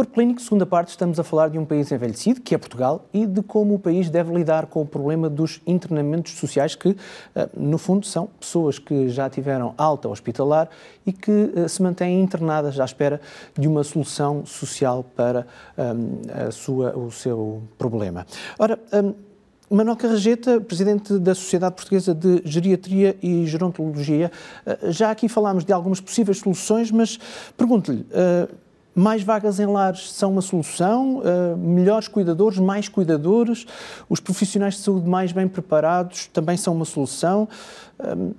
Corpo Clínico, segunda parte, estamos a falar de um país envelhecido, que é Portugal, e de como o país deve lidar com o problema dos internamentos sociais, que, eh, no fundo, são pessoas que já tiveram alta hospitalar e que eh, se mantêm internadas à espera de uma solução social para um, a sua, o seu problema. Ora, um, Manuel Carrageta, presidente da Sociedade Portuguesa de Geriatria e Gerontologia, eh, já aqui falámos de algumas possíveis soluções, mas pergunto-lhe, mais vagas em lares são uma solução, uh, melhores cuidadores, mais cuidadores, os profissionais de saúde mais bem preparados também são uma solução. Uh,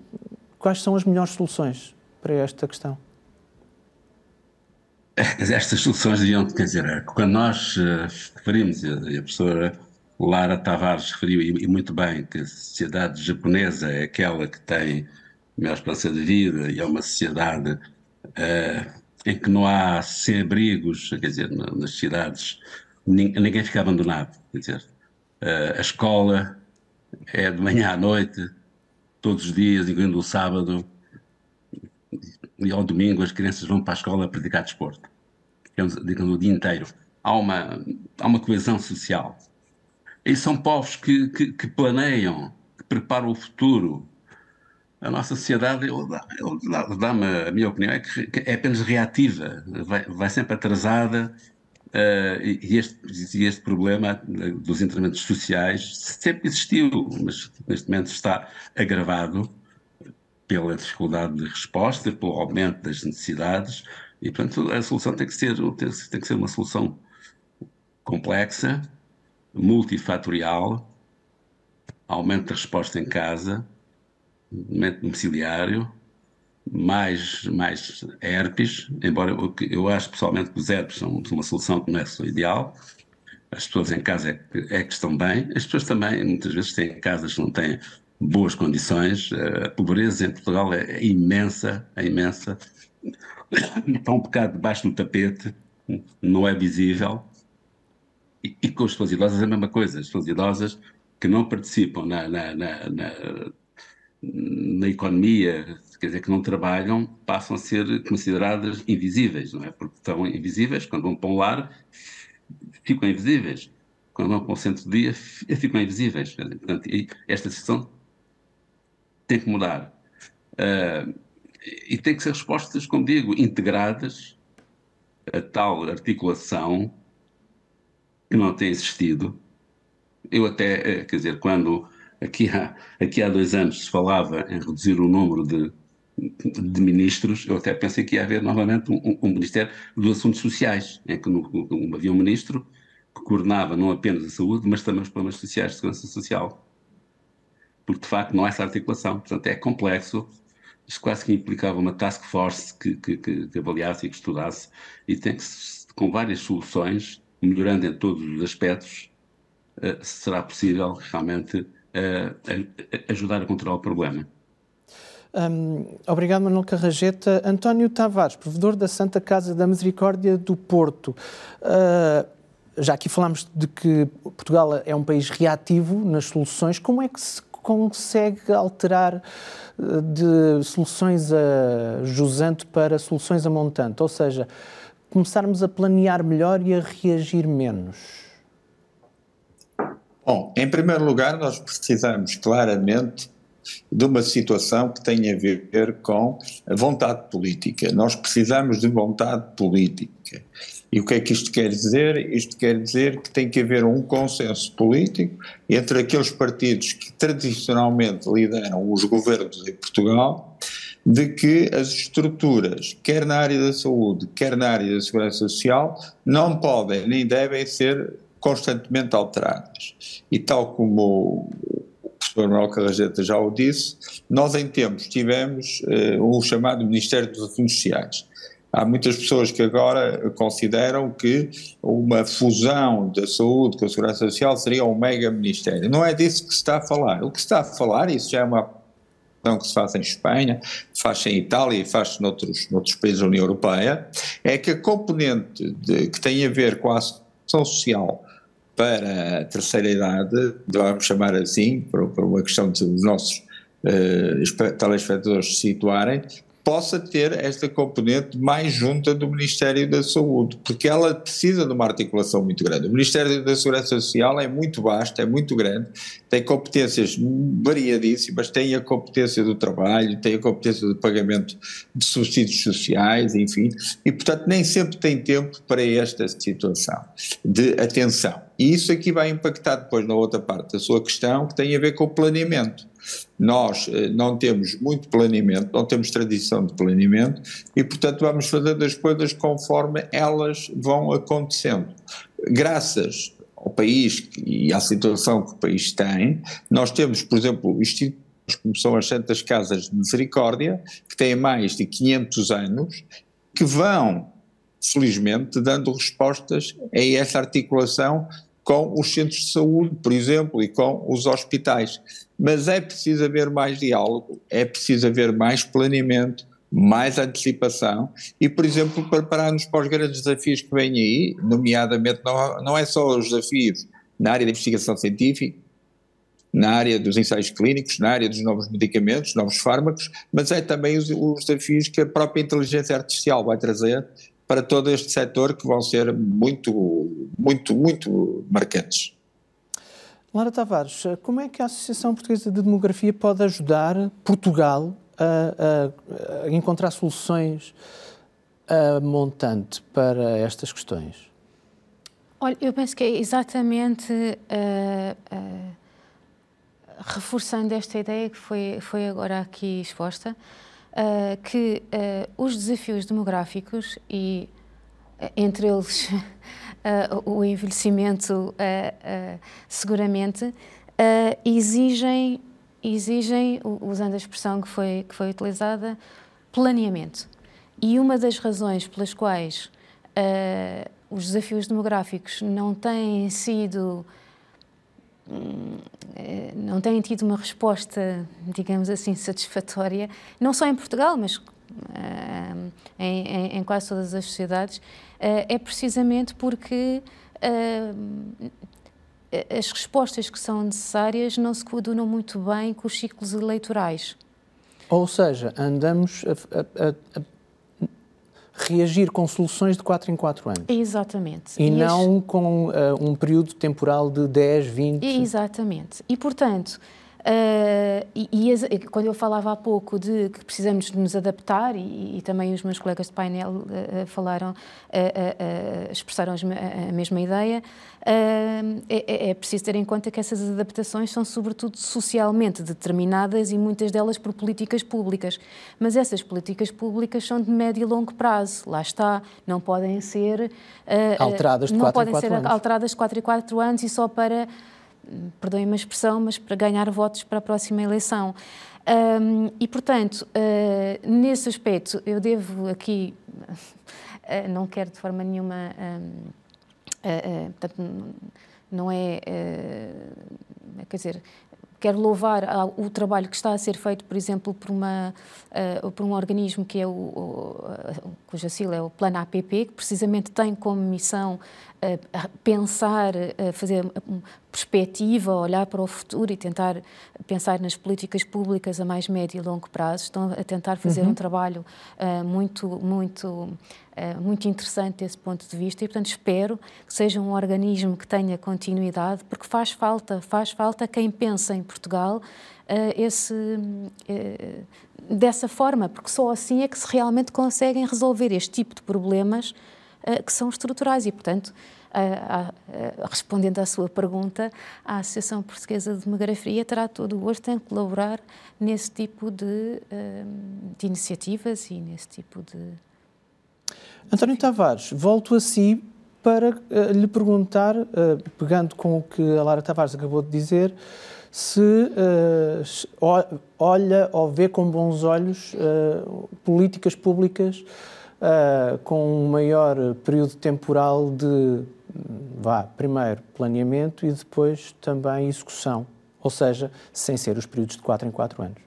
quais são as melhores soluções para esta questão? Estas soluções deviam, quer dizer, quando nós uh, referimos, e a professora Lara Tavares referiu, e muito bem, que a sociedade japonesa é aquela que tem melhor esperança de vida e é uma sociedade uh, em que não há sem-abrigos, quer dizer, nas cidades, ninguém fica abandonado, quer dizer, a escola é de manhã à noite, todos os dias, incluindo o sábado, e ao domingo as crianças vão para a escola praticar desporto, digamos, o dia inteiro. Há uma, há uma coesão social. E são povos que, que, que planeiam, que preparam o futuro, a nossa sociedade, dá-me a minha opinião, é que é apenas reativa, vai, vai sempre atrasada uh, e, este, e este problema dos internamentos sociais sempre existiu, mas neste momento está agravado pela dificuldade de resposta, pelo aumento das necessidades e, portanto, a solução tem que ser, tem que ser uma solução complexa, multifatorial, aumento da resposta em casa, domiciliário, mais, mais herpes, embora eu, eu acho pessoalmente que os herpes são uma solução que não é a ideal. As pessoas em casa é é que estão bem, as pessoas também muitas vezes têm casas que não têm boas condições. A pobreza em Portugal é, é imensa, é imensa. Está um bocado debaixo do tapete, não é visível. E, e, com as pessoas idosas é a mesma coisa. As pessoas idosas que não participam na, na, na, na na economia, quer dizer, que não trabalham, passam a ser consideradas invisíveis, não é? Porque estão invisíveis, quando vão para um lar, ficam invisíveis. Quando vão para o centro de dia, ficam invisíveis. Dizer, portanto, esta situação tem que mudar. Uh, e tem que ser respostas, como digo, integradas a tal articulação que não tem existido. Eu até, eh, quer dizer, quando Aqui há, aqui há dois anos se falava em reduzir o número de, de ministros, eu até pensei que ia haver novamente um, um Ministério dos Assuntos Sociais, em que no, um, havia um ministro que coordenava não apenas a saúde, mas também os problemas sociais de segurança social. Porque, de facto, não há essa articulação. Portanto, é complexo. Isto quase que implicava uma task force que, que, que avaliasse e que estudasse, e tem que, com várias soluções, melhorando em todos os aspectos, uh, será possível realmente ajudar a controlar o problema. Um, obrigado, Manuel Carrageta. António Tavares, provedor da Santa Casa da Misericórdia do Porto. Uh, já aqui falámos de que Portugal é um país reativo nas soluções. Como é que se consegue alterar ah, de soluções a jusante para soluções a montante? Ou seja, começarmos a planear melhor e a reagir menos? Bom, em primeiro lugar, nós precisamos claramente de uma situação que tem a ver com a vontade política. Nós precisamos de vontade política. E o que é que isto quer dizer? Isto quer dizer que tem que haver um consenso político entre aqueles partidos que tradicionalmente lideram os governos em Portugal, de que as estruturas, quer na área da saúde, quer na área da segurança social, não podem nem devem ser constantemente alteradas. E tal como o professor Manuel Carrageta já o disse, nós em tempos tivemos uh, um chamado Ministério dos Assuntos Sociais. Há muitas pessoas que agora consideram que uma fusão da saúde com a segurança social seria um mega ministério. Não é disso que se está a falar. O que se está a falar, isso já é uma que se faz em Espanha, faz em Itália e faz noutros, noutros países da União Europeia, é que a componente de, que tem a ver com a ação social para a terceira idade, vamos chamar assim, por, por uma questão de, nossos uh, telespectadores se situarem, possa ter esta componente mais junta do Ministério da Saúde, porque ela precisa de uma articulação muito grande. O Ministério da Segurança Social é muito vasto, é muito grande, tem competências variadíssimas, tem a competência do trabalho, tem a competência do pagamento de subsídios sociais, enfim, e portanto nem sempre tem tempo para esta situação de atenção. E isso aqui vai impactar depois na outra parte da sua questão, que tem a ver com o planeamento. Nós eh, não temos muito planeamento, não temos tradição de planeamento e, portanto, vamos fazendo as coisas conforme elas vão acontecendo. Graças ao país e à situação que o país tem, nós temos, por exemplo, institutos como são as Santas Casas de Misericórdia, que têm mais de 500 anos, que vão, felizmente, dando respostas a essa articulação com os centros de saúde, por exemplo, e com os hospitais. Mas é preciso haver mais diálogo, é preciso haver mais planeamento, mais antecipação e, por exemplo, preparar-nos para os grandes desafios que vêm aí, nomeadamente não, não é só os desafios na área da investigação científica, na área dos ensaios clínicos, na área dos novos medicamentos, novos fármacos, mas é também os, os desafios que a própria inteligência artificial vai trazer para todo este setor que vão ser muito, muito, muito marcantes. Lara Tavares, como é que a Associação Portuguesa de Demografia pode ajudar Portugal a, a, a encontrar soluções a montante para estas questões? Olha, eu penso que é exatamente uh, uh, reforçando esta ideia que foi, foi agora aqui exposta, uh, que uh, os desafios demográficos e uh, entre eles o envelhecimento seguramente exigem exigem usando a expressão que foi que foi utilizada planeamento. E uma das razões pelas quais os desafios demográficos não têm sido eh, não têm tido uma resposta, digamos assim, satisfatória, não só em Portugal, mas uh, em, em, em, quase todas as sociedades, uh, é precisamente porque uh, as respostas que são necessárias não se coadunam muito bem com os ciclos eleitorais. Ou seja, andamos a, a, a reagir com soluções de 4 em 4 anos. Exatamente. E, e não as... com uh, um período temporal de 10, 20. Exatamente. E, portanto, Uh, e, e as, quando eu falava há pouco de que precisamos de nos adaptar, e, e também os meus colegas de painel uh, falaram, uh, expressaram a mesma ideia, é, é, preciso ter em conta que essas adaptações são sobretudo socialmente determinadas e muitas delas por políticas públicas. Mas essas políticas públicas são de médio e longo prazo, lá está, não podem ser alteradas de 4 em 4 anos. alteradas de 4 em 4 anos e só para perdoem-me a expressão, mas para ganhar votos para a próxima eleição. Um, e, portanto, uh, nesse aspecto, eu devo aqui, uh, não quero de forma nenhuma, um, uh, portanto, não é, quer dizer, quero louvar o trabalho que está a ser feito, por exemplo, por, uma, por um organismo que é o, o, cuja sigla é o Plano APP, que precisamente tem como missão pensar, fazer perspectiva, olhar para o futuro e tentar pensar nas políticas públicas a mais médio e longo prazo. Estão a tentar fazer uhum. um trabalho uh, muito, muito, uh, muito interessante desse ponto de vista e, portanto, espero que seja um organismo que tenha continuidade, porque faz falta, faz falta quem pensa em Portugal uh, esse, dessa forma, porque só assim é que se realmente conseguem resolver este tipo de problemas que são estruturais e, portanto, respondendo à sua pergunta, a Associação Portuguesa de Demografia terá todo o gosto em colaborar nesse tipo de, eh, de iniciativas e nesse tipo de. António Tavares, volto a si para uh, lhe perguntar, uh, pegando com o que a Lara Tavares acabou de dizer, se uh, olha ou vê com bons olhos políticas públicas uh, com um maior período temporal de, vá, primeiro planeamento e depois também execução, ou seja, sem ser os períodos de 4 em 4 anos.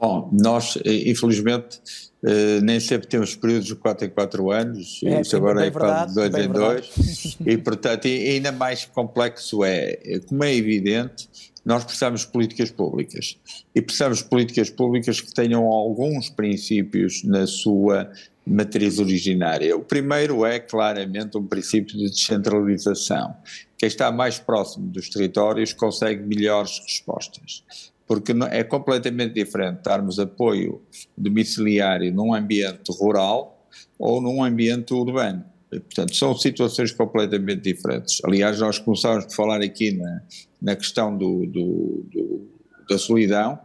Bom, nós, eh, infelizmente, eh, nem sempre temos períodos de 4 em 4 anos, é, isso agora é quase de 2 em 2, e portanto, ainda mais complexo é, como é evidente, nós precisamos de políticas públicas. E precisamos de políticas públicas que tenham alguns princípios na sua matriz originária. O primeiro é claramente um princípio de descentralização. Quem está mais próximo dos territórios consegue melhores respostas. Porque é completamente diferente darmos apoio domiciliário num ambiente rural ou num ambiente urbano. Portanto, são situações completamente diferentes. Aliás, nós começámos por falar aqui na, na questão do, do, do, da solidão.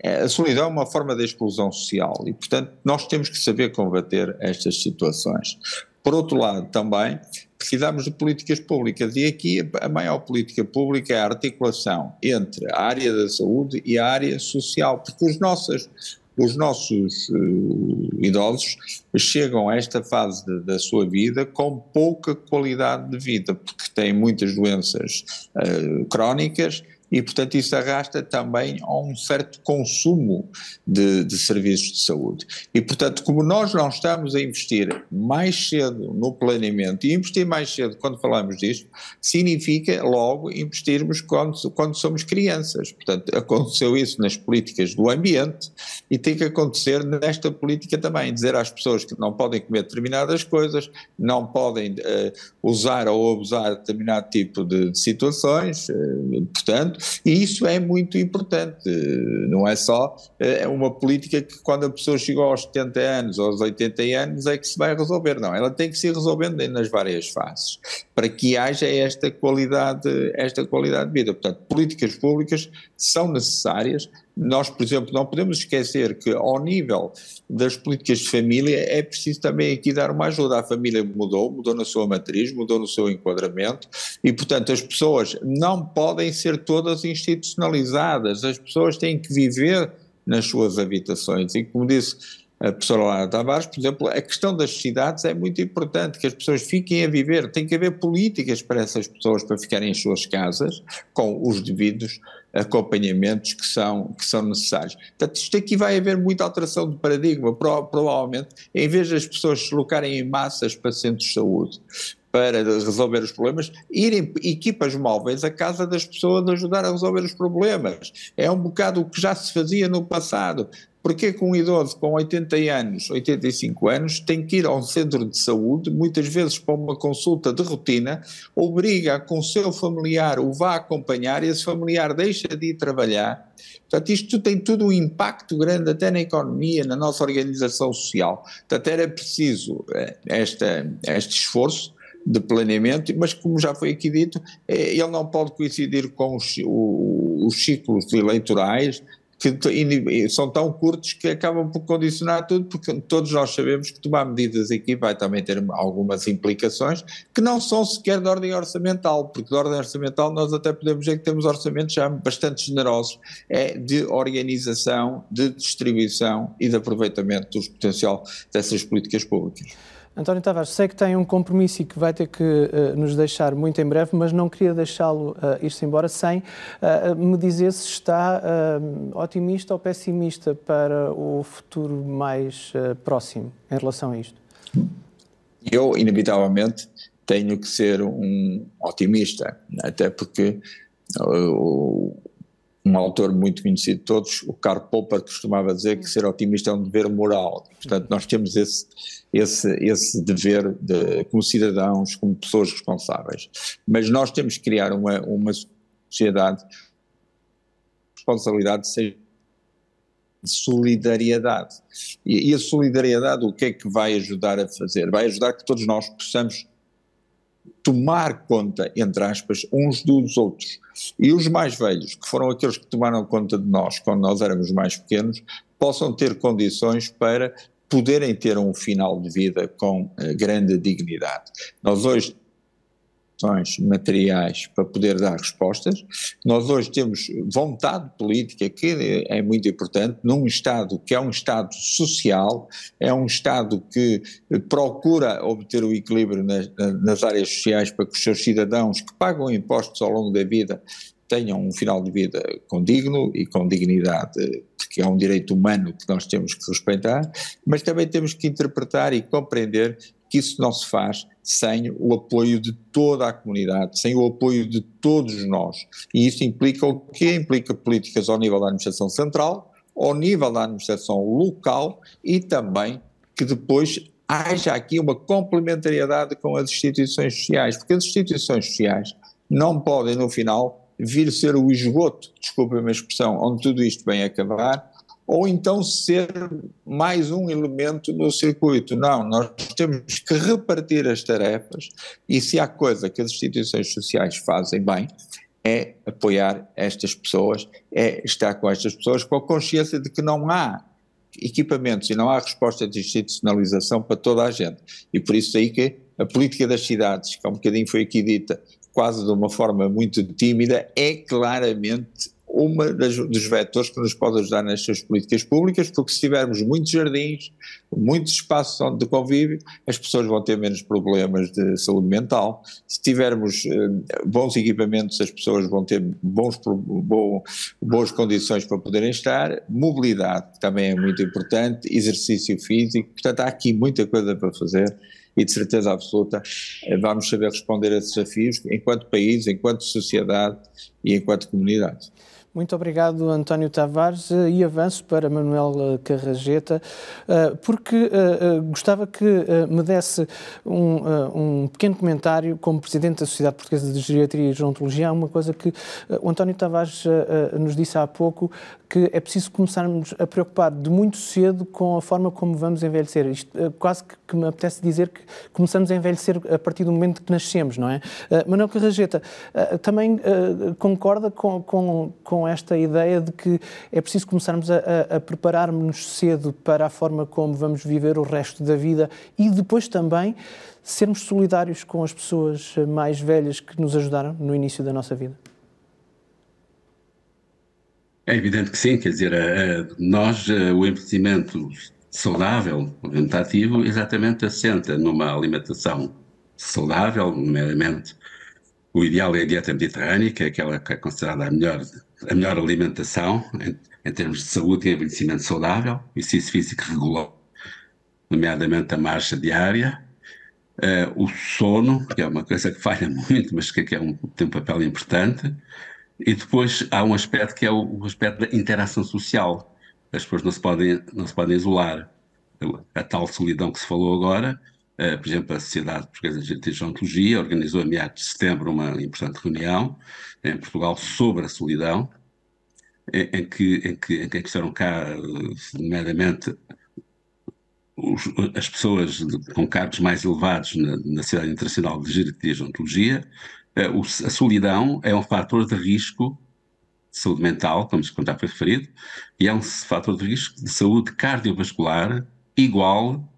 É, a solidão é uma forma de exclusão social e, portanto, nós temos que saber combater estas situações. Por outro lado, também precisamos de políticas públicas e aqui a maior política pública é a articulação entre a área da saúde e a área social, porque os nossos, os nossos uh, idosos chegam a esta fase de, da sua vida com pouca qualidade de vida, porque têm muitas doenças uh, crónicas e, portanto, isso arrasta também a um certo consumo de, de, serviços de saúde. E, portanto, como nós não estamos a investir mais cedo no planeamento, e investir mais cedo quando falamos disto, significa logo investirmos quando, quando somos crianças. Portanto, aconteceu isso nas políticas do ambiente e tem que acontecer nesta política também, dizer às pessoas que não podem comer determinadas coisas, não podem uh, usar ou abusar de determinado tipo de, de situações, uh, portanto, e isso é muito importante, não é só é uma política que quando a pessoa chegou aos 70 anos ou aos 80 anos é que se vai resolver, não, ela tem que se ir resolvendo nas várias fases, para que haja esta qualidade, esta qualidade de vida. Portanto, políticas públicas são necessárias, nós, por exemplo, não podemos esquecer que ao nível das políticas de família é preciso também aqui dar uma ajuda. A família mudou, mudou na sua matriz, mudou no seu enquadramento e, portanto, as pessoas não podem ser todas institucionalizadas, as pessoas têm que viver nas suas habitações e, como disse a professora Lara Tavares, por exemplo, a questão das cidades é muito importante, que as pessoas fiquem a viver, tem que haver políticas para essas pessoas para ficarem em suas casas, com os devidos acompanhamentos que são, que são necessários. Portanto, isto aqui vai haver muita alteração de paradigma, provavelmente, em vez das pessoas se locarem em massas para centros de saúde, para resolver os problemas, irem equipas móveis à casa das pessoas ajudar a resolver os problemas. É um bocado o que já se fazia no passado. Porque que um idoso com 80 anos, 85 anos, tem que ir a um centro de saúde, muitas vezes para uma consulta de rotina, obriga com o seu familiar o vá acompanhar e esse familiar deixa de ir trabalhar. Portanto, isto tem tudo um impacto grande até na economia, na nossa organização social. Portanto, era preciso eh, esta, este esforço de planeamento, mas como já foi aqui dito, eh, ele não pode coincidir com os, os ciclos eleitorais, que são tão curtos que acabam por condicionar tudo, porque todos nós sabemos que tomar medidas aqui vai também ter algumas implicações que não são sequer de ordem orçamental, porque de ordem orçamental nós até podemos dizer que temos orçamentos já bastante generosos, é de organização, de distribuição e de aproveitamento do potencial dessas políticas públicas. António Tavares, sei que tem um compromisso e que vai ter que uh, nos deixar muito em breve, mas não queria deixá-lo uh, ir-se embora sem uh, me dizer se está otimista ou pessimista para o futuro mais próximo em relação a isto. Eu, inevitavelmente, tenho que ser um otimista, até porque um autor muito conhecido de todos, o Karl Popper, costumava dizer que ser otimista é um dever moral. Portanto, nós temos esse, esse, esse dever de, como cidadãos, como pessoas responsáveis. Mas nós temos que criar uma, uma sociedade responsabilidade de solidariedade. E, e a solidariedade o que é que vai ajudar a fazer? Vai ajudar que todos nós possamos tomar conta, entre aspas, uns dos outros. E os mais velhos, que foram aqueles que tomaram conta de nós quando nós éramos mais pequenos, possam ter condições para poderem ter um final de vida com uh, grande dignidade. Nós hoje materiais para poder dar respostas. Nós hoje temos vontade política, que é muito importante, num Estado que é um Estado social, é um Estado que procura obter o equilíbrio nas, nas áreas sociais para que os seus cidadãos que pagam impostos ao longo da vida tenham um final de vida condigno e com dignidade, porque é um direito humano que nós temos que respeitar, mas também temos que interpretar e compreender que isso não se faz sem o apoio de toda a comunidade, sem o apoio de todos nós. E isso implica o quê? Implica políticas ao nível da administração central, ao nível da administração local e também que depois haja aqui uma complementariedade com as instituições sociais, porque as instituições sociais não podem, no final, vir ser o esgoto, desculpem a expressão, onde tudo isto vem acabar, ou então ser mais um elemento no circuito. Não, nós temos que repartir as tarefas e se há coisa que as instituições sociais fazem bem, é apoiar estas pessoas, é estar com estas pessoas com a consciência de que não há equipamentos e não há resposta de institucionalização para toda a gente. E por isso aí que a política das cidades, que há um bocadinho foi aqui dita, quase de uma forma muito tímida, é claramente uma das, dos vetores que nos pode ajudar nestas políticas públicas, porque se tivermos muitos jardins, muitos espaços de convívio, as pessoas vão ter menos problemas de saúde mental. Se tivermos eh, bons equipamentos, as pessoas vão ter bons, boas condições para poderem estar. Mobilidade, também é muito importante, exercício físico, portanto há aqui muita coisa para fazer e de certeza absoluta eh, vamos saber responder a esses desafios enquanto país, enquanto sociedade e enquanto comunidade. Muito obrigado, António Tavares, eh, e avanço para Manuel eh, Carrageta, porque gostava que me desse um, um pequeno comentário como Presidente da Sociedade Portuguesa de Geriatria e Gerontologia. Uma coisa que o António Tavares nos disse há pouco, que é preciso começarmos a preocupar de muito cedo com a forma como vamos envelhecer. Isto quase que me apetece dizer que começamos a envelhecer a partir do momento que nascemos, não é? Manuel Carrageta também concorda com, com, com esta ideia de que é preciso começarmos a, a, a preparar-nos cedo para a forma como vamos viver o resto da vida e depois também sermos solidários com as pessoas mais velhas que nos ajudaram no início da nossa vida? É evidente que sim, quer dizer, nós, o envelhecimento saudável, ativo, exatamente assenta numa alimentação saudável, nomeadamente o ideal é a dieta mediterrânea, que é aquela que é considerada a melhor, a melhor alimentação em, em termos de saúde e envelhecimento saudável, exercício físico regular, nomeadamente a marcha diária, uh, o sono, que é uma coisa que falha muito, mas que, que é um, tem um papel importante, e depois há um aspecto que é o, o aspecto da interação social. As pessoas não se podem, não se podem isolar. A tal solidão que se falou agora, Uh, por exemplo, a Sociedade Portuguesa de Gerontologia organizou a meados de setembro uma importante reunião em Portugal sobre a solidão, em, em que, em, que, em que estiveram cá, nomeadamente, os, as pessoas de, com cargos mais elevados na, na Sociedade Internacional de Geriatria e Gerontologia. O, a solidão é um fator de risco de saúde mental, como já foi referido, e é um fator de risco de saúde cardiovascular igual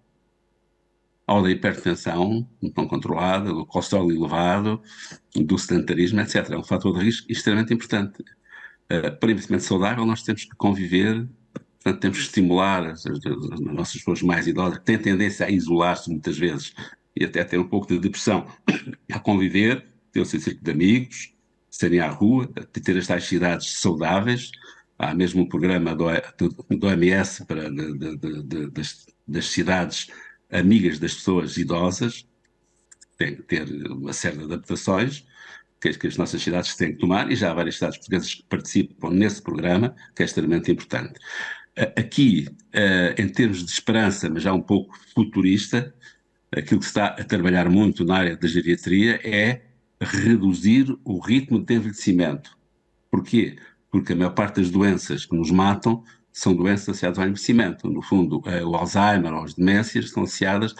ao da hipertensão não controlada, do colesterol elevado, do sedentarismo, etc. É um fator de risco extremamente importante. Uh, para investimento saudável, nós temos que conviver, portanto, temos que estimular as, as, as nossas pessoas mais idosas, que têm tendência a isolar-se muitas vezes e até ter um pouco de depressão, a conviver, ter o seu círculo de amigos, serem à rua, ter as tais cidades saudáveis. Há mesmo um programa do, do, OMS para, de, de, de, das, das cidades amigas das pessoas idosas, têm que ter uma série de adaptações que, que as nossas cidades têm que tomar, e já há várias cidades portuguesas que participam nesse programa, que é extremamente importante. Aqui, em termos de esperança, mas já um pouco futurista, aquilo que se está a trabalhar muito na área da geriatria é reduzir o ritmo de envelhecimento. Porquê? Porque a maior parte das doenças que nos matam são doenças associadas ao envelhecimento. No fundo, eh, o Alzheimer ou as demências são associadas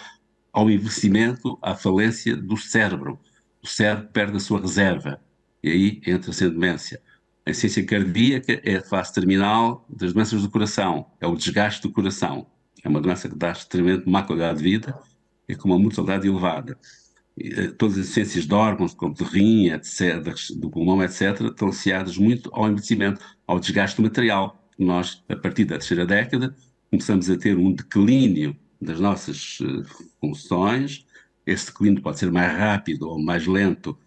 ao envelhecimento, à falência do cérebro. O cérebro perde a sua reserva e aí entra-se a demência. A ciência cardíaca é a fase terminal das doenças do coração, é o desgaste do coração. É uma doença que dá extremamente má qualidade de vida e com uma mortalidade elevada. Eh, todas as ciências de órgãos, como de rim, etc., do pulmão, etc., estão associadas muito ao envelhecimento, ao desgaste do material nós, a partir da terceira década, começamos a ter um declínio das nossas uh, funções. Esse declínio pode ser mais rápido ou mais lento,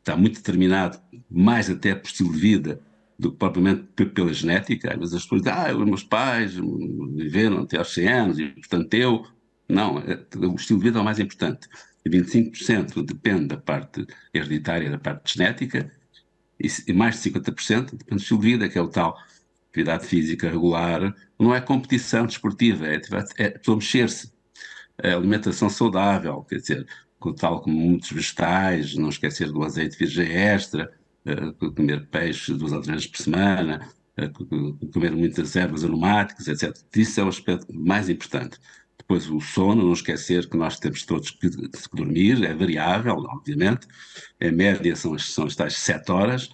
está muito determinado, mais até por estilo de vida do que propriamente pela genética. Às vezes as pessoas dizem, ah, os meus pais viveram até aos 100 anos e, portanto, eu. Não, é, o estilo de vida é o mais importante. E 25% depende da parte hereditária, da parte genética, e mais de 50% depende do estilo de vida, que é o tal atividade física regular, não é competição desportiva, é, é pessoa mexer-se. É alimentação saudável, quer dizer, tal como muitos vegetais, não esquecer do azeite virgem extra, uh, comer peixe duas ou três vezes por semana, uh, comer muitas ervas aromáticas, etc. Isso é o aspecto mais importante. Depois o sono, não esquecer que nós temos todos que, que dormir, é variável, obviamente, a média são são as tais sete horas,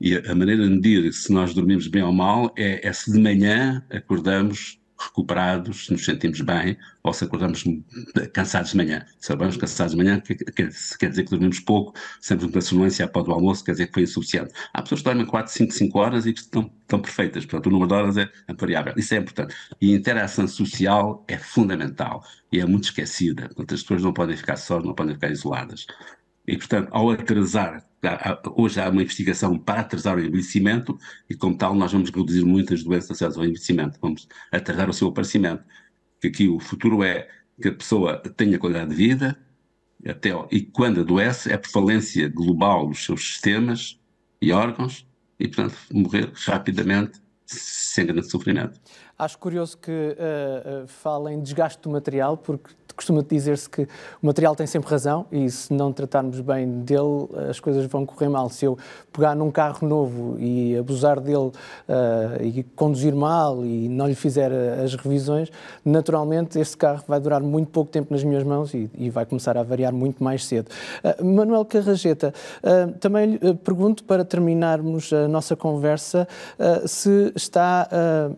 e a, a maneira de medir se nós dormimos bem ou mal é, é se de manhã acordamos recuperados, se nos sentimos bem, ou se acordamos cansados de manhã. Se acordamos cansados de manhã, quer, quer, dizer que dormimos pouco, sempre uma sonância após o almoço, quer dizer que foi insuficiente. Há pessoas que dormem 4, 5, 5 horas e que estão, estão perfeitas, portanto o número de horas é variável. Isso é importante. E a interação social é fundamental e é muito esquecida. Portanto, as pessoas não podem ficar sós, não podem ficar isoladas. E, portanto, ao atrasar, hoje há uma investigação para atrasar o envelhecimento e, como tal, nós vamos reduzir muitas doenças associadas ao envelhecimento, vamos atrasar o seu aparecimento. Que aqui o futuro é que a pessoa tenha qualidade de vida, até, e quando adoece, é por falência global dos seus sistemas e órgãos, e, portanto, morrer rapidamente, sem grande sofrimento. Acho curioso que uh, falem desgaste do material, porque costuma dizer-se que o material tem sempre razão e se não tratarmos bem dele, as coisas vão correr mal. Se eu pegar num carro novo e abusar dele uh, e conduzir mal e não lhe fizer as revisões, naturalmente esse carro vai durar muito pouco tempo nas minhas mãos e, e vai começar a variar muito mais cedo. Uh, Manuel Carrageta, uh, também lhe pergunto para terminarmos a nossa conversa se está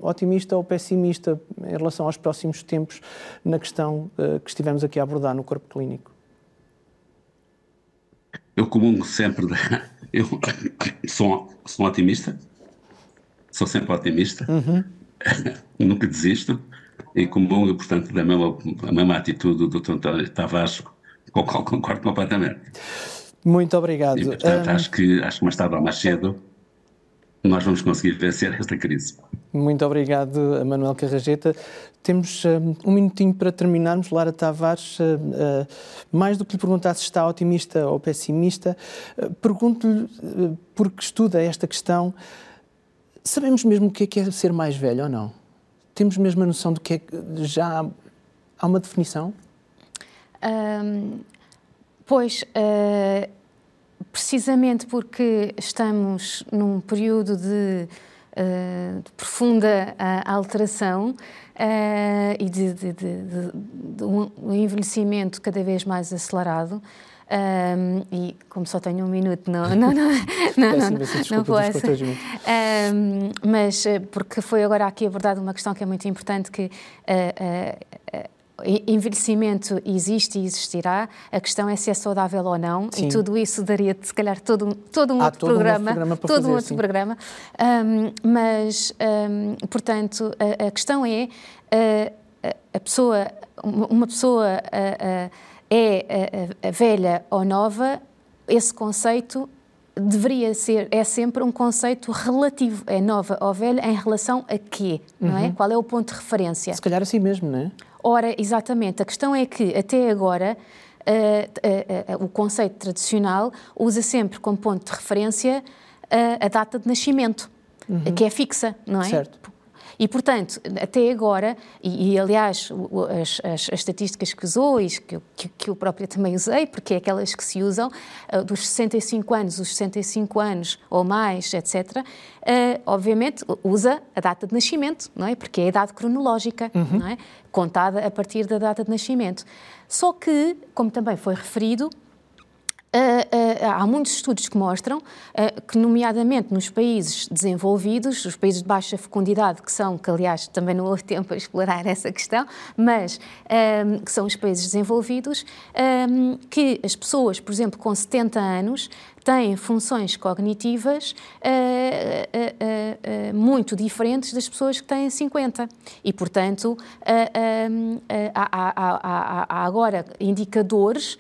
otimista ou pessimista em relação aos próximos tempos na questão que estivemos aqui a abordar no corpo clínico? Eu comungo sempre, eu sou, sou um otimista, sou sempre otimista, uhum. nunca desisto e comungo, portanto, da mesma, a mesma atitude do Dr. António Tavares, com o qual concordo completamente. Muito obrigado. E, portanto, um... acho, que, acho que mais tarde ou mais cedo nós vamos conseguir vencer esta crise. Muito obrigado, Manuel Carrageta. Temos um, um minutinho para terminarmos. Lara Tavares, uh, uh, mais do que lhe perguntar se está otimista ou pessimista, uh, pergunto-lhe, porque estuda esta questão, sabemos mesmo o que é, que é ser mais velho ou não? Temos mesmo a noção do que é que já há, há uma definição? Um, pois precisamente porque estamos num período de, uh, de profunda uh, alteração uh, e de, de, de, um envelhecimento cada vez mais acelerado. Um, e como só tenho um minuto, não, não, não, não, não, não, não posso. Um, mas porque foi agora aqui abordada uma questão que é muito importante que envelhecimento existe e existirá, a questão é se é saudável ou não, sim. e tudo isso daria, se calhar, todo, todo um Há outro todo programa. Um programa todo fazer, um outro sim. programa. Um, mas, um, portanto, a, a, questão é a, a pessoa, uma pessoa a, é velha ou nova, esse conceito deveria ser, é sempre um conceito relativo, é nova ou velha em relação a quê, não é? uhum. Qual é o ponto de referência? Se calhar assim mesmo, não é? Ora, exatamente. A questão é que, até agora, uh, uh, uh, o conceito tradicional usa sempre como ponto de referência a data de nascimento, uhum. que é fixa, não é? Certo. E, portanto, até agora, e, e aliás, as, as, as, estatísticas que usou e que, que, que, eu própria também usei, porque é aquelas que se usam, uh, dos 65 anos, os 65 anos ou mais, etc., uh, obviamente usa a data de nascimento, não é? Porque é a idade cronológica, uhum. não é? Contada a partir da data de nascimento. Só que, como também foi referido, Uh, uh, há muitos estudos que mostram uh, que, nomeadamente nos países desenvolvidos, os países de baixa fecundidade, que são, que aliás também não houve tempo a explorar essa questão, mas que são os países desenvolvidos, que as pessoas, por exemplo, com 70 anos, têm funções cognitivas muito diferentes das pessoas que têm 50. E, portanto, há, há, há, há agora indicadores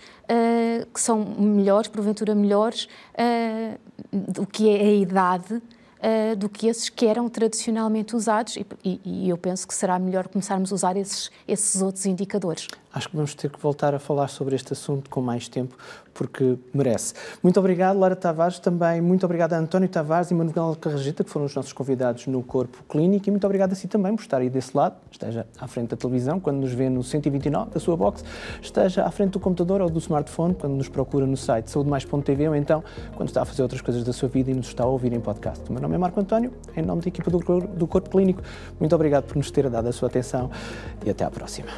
que são melhores, porventura melhores, uh, do que é a idade uh, do que esses que eram tradicionalmente usados e, e, e, eu penso que será melhor começarmos a usar esses, esses outros indicadores. Acho que vamos ter que voltar a falar sobre este assunto com mais tempo, porque merece. Muito obrigado, Lara Tavares, também muito obrigado a António Tavares e Manuel Carrageta, que foram os nossos convidados no Corpo Clínico, e muito obrigado a si também por estar aí desse lado, esteja à frente da televisão, quando nos vê no 129 da sua box, esteja à frente do computador ou do smartphone, quando nos procura no site saudemais.tv ou então quando está a fazer outras coisas da sua vida e nos está a ouvir em podcast. O meu nome é Marco António, em nome da equipa do Corpo Clínico, muito obrigado por nos ter dado a sua atenção e até à próxima.